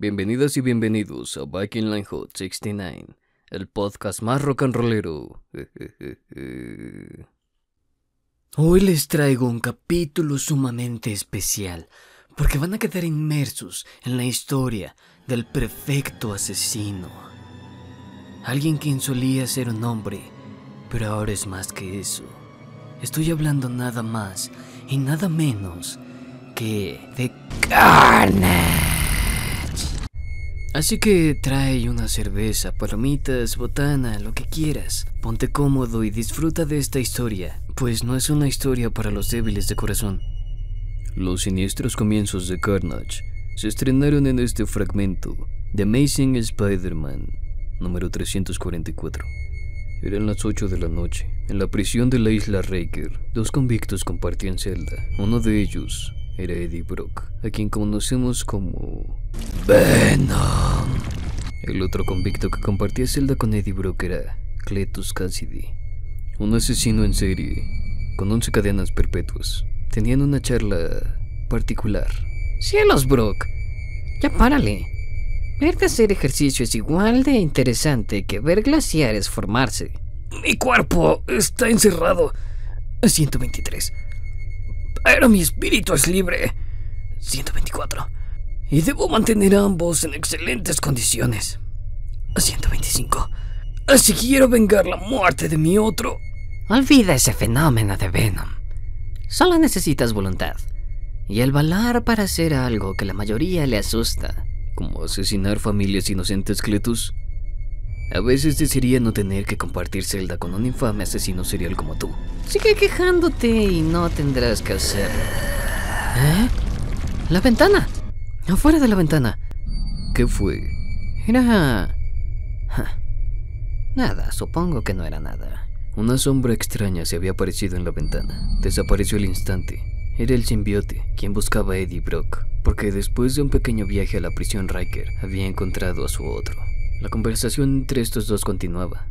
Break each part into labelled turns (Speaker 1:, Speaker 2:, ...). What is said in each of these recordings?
Speaker 1: Bienvenidas y bienvenidos a Viking Line Hot 69, el podcast más rock and rollero. Hoy les traigo un capítulo sumamente especial, porque van a quedar inmersos en la historia del perfecto asesino. Alguien quien solía ser un hombre, pero ahora es más que eso. Estoy hablando nada más y nada menos que de Carnage. Así que trae una cerveza, palomitas, botana, lo que quieras. Ponte cómodo y disfruta de esta historia, pues no es una historia para los débiles de corazón. Los siniestros comienzos de Carnage se estrenaron en este fragmento, The Amazing Spider-Man, número 344. Eran las 8 de la noche. En la prisión de la isla Raker, dos convictos compartían celda. Uno de ellos era Eddie Brock, a quien conocemos como Venom. El otro convicto que compartía celda con Eddie Brock era Cletus Cassidy, un asesino en serie con 11 cadenas perpetuas. Tenían una charla particular.
Speaker 2: Cielos, Brock. Ya párale. Verte hacer ejercicio es igual de interesante que ver glaciares formarse.
Speaker 1: Mi cuerpo está encerrado. 123. Pero mi espíritu es libre. 124. Y debo mantener ambos en excelentes condiciones. 125. Si quiero vengar la muerte de mi otro.
Speaker 2: Olvida ese fenómeno de Venom. Solo necesitas voluntad. Y el valor para hacer algo que la mayoría le asusta.
Speaker 1: Como asesinar familias inocentes, Cletus. A veces desearía no tener que compartir celda con un infame asesino serial como tú.
Speaker 2: Sigue quejándote y no tendrás que hacer. ¿Eh? La ventana. Afuera de la ventana.
Speaker 1: ¿Qué fue?
Speaker 2: Era... Ja. Nada, supongo que no era nada.
Speaker 1: Una sombra extraña se había aparecido en la ventana. Desapareció al instante. Era el simbiote, quien buscaba a Eddie Brock, porque después de un pequeño viaje a la prisión Riker, había encontrado a su otro. La conversación entre estos dos continuaba.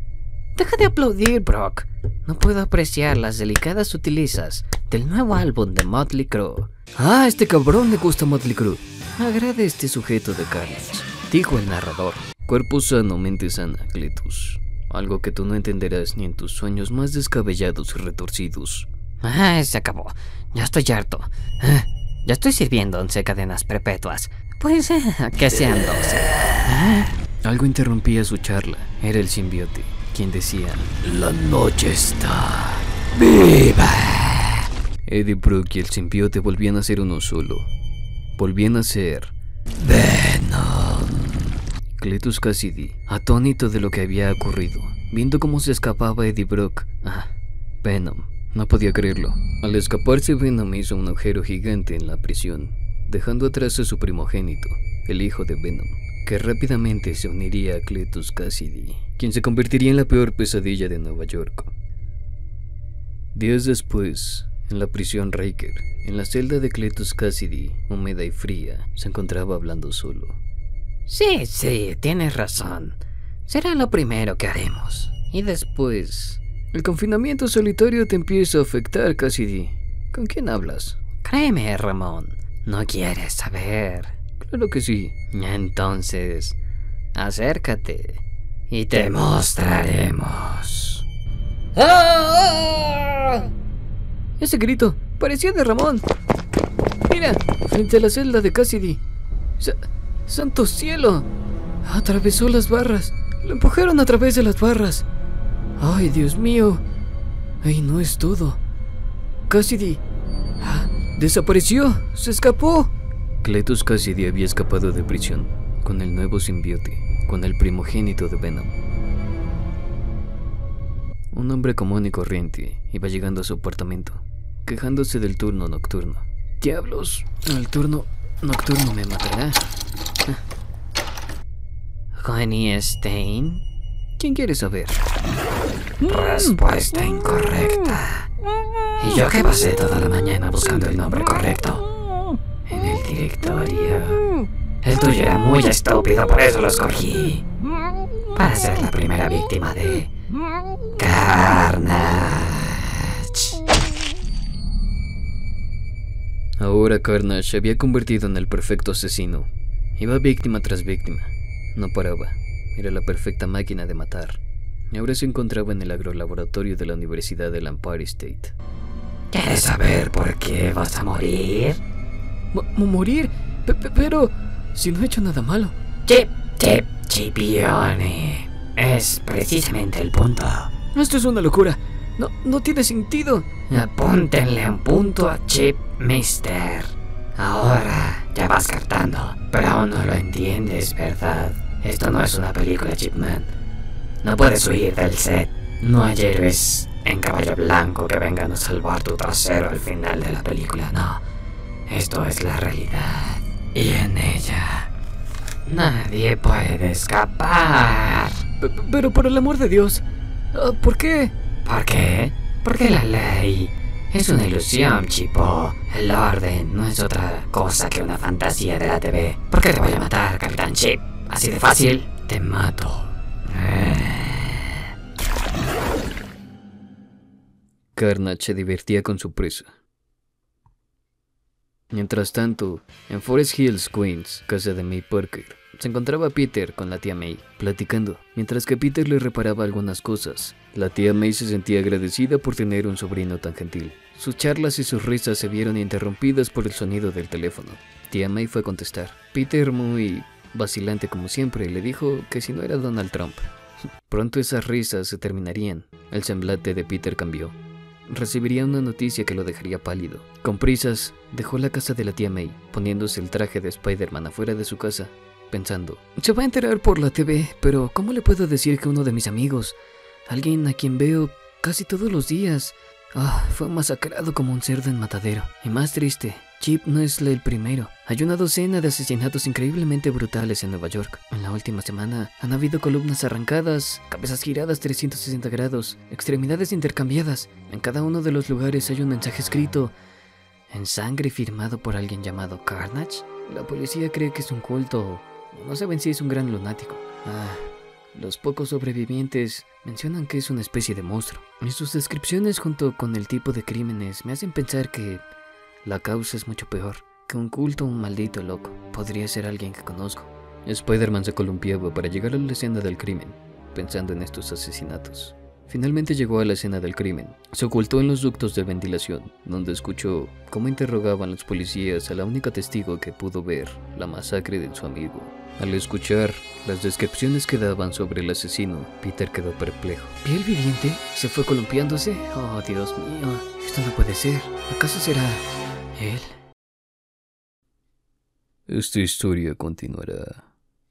Speaker 2: Deja de aplaudir, Brock. No puedo apreciar las delicadas sutilezas del nuevo álbum de Motley Crue.
Speaker 1: Ah, este cabrón le gusta Motley Crue. Agrade este sujeto de Carnage, dijo el narrador. Cuerpo sano, mente sana, Cletus. Algo que tú no entenderás ni en tus sueños más descabellados y retorcidos.
Speaker 2: Ah, se acabó. Ya estoy harto. Ah, ya estoy sirviendo once cadenas perpetuas. Pues eh, que sean doce. Ah.
Speaker 1: Algo interrumpía su charla. Era el simbiote, quien decía: La noche está viva. Eddie Brook y el simbiote volvían a ser uno solo. Volvían a ser Venom. Cletus Cassidy, atónito de lo que había ocurrido, viendo cómo se escapaba Eddie Brock. Ah, Venom. No podía creerlo. Al escaparse, Venom hizo un agujero gigante en la prisión, dejando atrás a su primogénito, el hijo de Venom que rápidamente se uniría a Cletus Cassidy, quien se convertiría en la peor pesadilla de Nueva York. Días después, en la prisión Riker, en la celda de Cletus Cassidy, húmeda y fría, se encontraba hablando solo.
Speaker 2: Sí, sí, tienes razón. Será lo primero que haremos. Y después...
Speaker 1: El confinamiento solitario te empieza a afectar, Cassidy. ¿Con quién hablas?
Speaker 2: Créeme, Ramón. No quieres saber.
Speaker 1: Claro que sí.
Speaker 2: Entonces, acércate y te mostraremos. ¡Ah!
Speaker 1: Ese grito parecía de Ramón. Mira, frente a la celda de Cassidy. ¡Santo cielo! Atravesó las barras. Lo empujaron a través de las barras. ¡Ay, Dios mío! Ahí no es todo. Cassidy. Ah, desapareció. Se escapó. Cletus Cassidy había escapado de prisión con el nuevo simbiote, con el primogénito de Venom. Un hombre común y corriente iba llegando a su apartamento, quejándose del turno nocturno. ¡Diablos! El turno nocturno me matará.
Speaker 2: Honey Stein.
Speaker 1: ¿Quién quiere saber?
Speaker 2: Respuesta incorrecta. Y yo que pasé toda la mañana buscando el nombre correcto en el directorio. El tuyo era muy estúpido, por eso lo escogí. Para ser la primera víctima de Carnage.
Speaker 1: Ahora Carnage se había convertido en el perfecto asesino. Iba víctima tras víctima. No paraba. Era la perfecta máquina de matar. Y ahora se encontraba en el agrolaboratorio de la Universidad del Empire State.
Speaker 2: ¿Quieres saber por qué vas a morir?
Speaker 1: ¿Morir? pero... Si no he hecho nada malo.
Speaker 2: Chip, chip, chipione. Es precisamente el punto.
Speaker 1: Esto es una locura. No, no tiene sentido.
Speaker 2: Apúntenle un punto a Chip, mister. Ahora ya vas captando, pero aún no lo entiendes, ¿verdad? Esto no es una película, Chipman. No puedes huir del set. No hay héroes en caballo blanco que vengan a salvar tu trasero al final de la película, no. Esto es la realidad. Y en ella nadie puede escapar.
Speaker 1: pero por el amor de Dios, ¿por qué?
Speaker 2: ¿Por qué? Porque la ley es una ilusión, chipo. El orden no es otra cosa que una fantasía de la TV. ¿Por qué te voy a matar, Capitán Chip? Así de fácil, te mato.
Speaker 1: Carnage se divertía con su presa. Mientras tanto, en Forest Hills, Queens, casa de May Parker, se encontraba Peter con la tía May, platicando, mientras que Peter le reparaba algunas cosas. La tía May se sentía agradecida por tener un sobrino tan gentil. Sus charlas y sus risas se vieron interrumpidas por el sonido del teléfono. Tía May fue a contestar. Peter, muy vacilante como siempre, le dijo que si no era Donald Trump. Pronto esas risas se terminarían. El semblante de Peter cambió. Recibiría una noticia que lo dejaría pálido. Con prisas, dejó la casa de la tía May, poniéndose el traje de Spider-Man afuera de su casa, pensando, se va a enterar por la TV, pero ¿cómo le puedo decir que uno de mis amigos, alguien a quien veo casi todos los días, ah, fue masacrado como un cerdo en matadero? Y más triste, Chip no es el primero. Hay una docena de asesinatos increíblemente brutales en Nueva York. En la última semana han habido columnas arrancadas, cabezas giradas 360 grados, extremidades intercambiadas. En cada uno de los lugares hay un mensaje escrito en sangre firmado por alguien llamado Carnage. La policía cree que es un culto. No saben si es un gran lunático. Ah, los pocos sobrevivientes mencionan que es una especie de monstruo. Y sus descripciones junto con el tipo de crímenes me hacen pensar que la causa es mucho peor que un culto un maldito loco. Podría ser alguien que conozco. Spider-Man se columpiaba para llegar a la escena del crimen, pensando en estos asesinatos. Finalmente llegó a la escena del crimen. Se ocultó en los ductos de ventilación, donde escuchó cómo interrogaban los policías a la única testigo que pudo ver la masacre de su amigo. Al escuchar las descripciones que daban sobre el asesino, Peter quedó perplejo. ¿Piel viviente? ¿Se fue columpiándose? Oh, Dios mío, esto no puede ser. ¿Acaso será él. Esta historia continuará.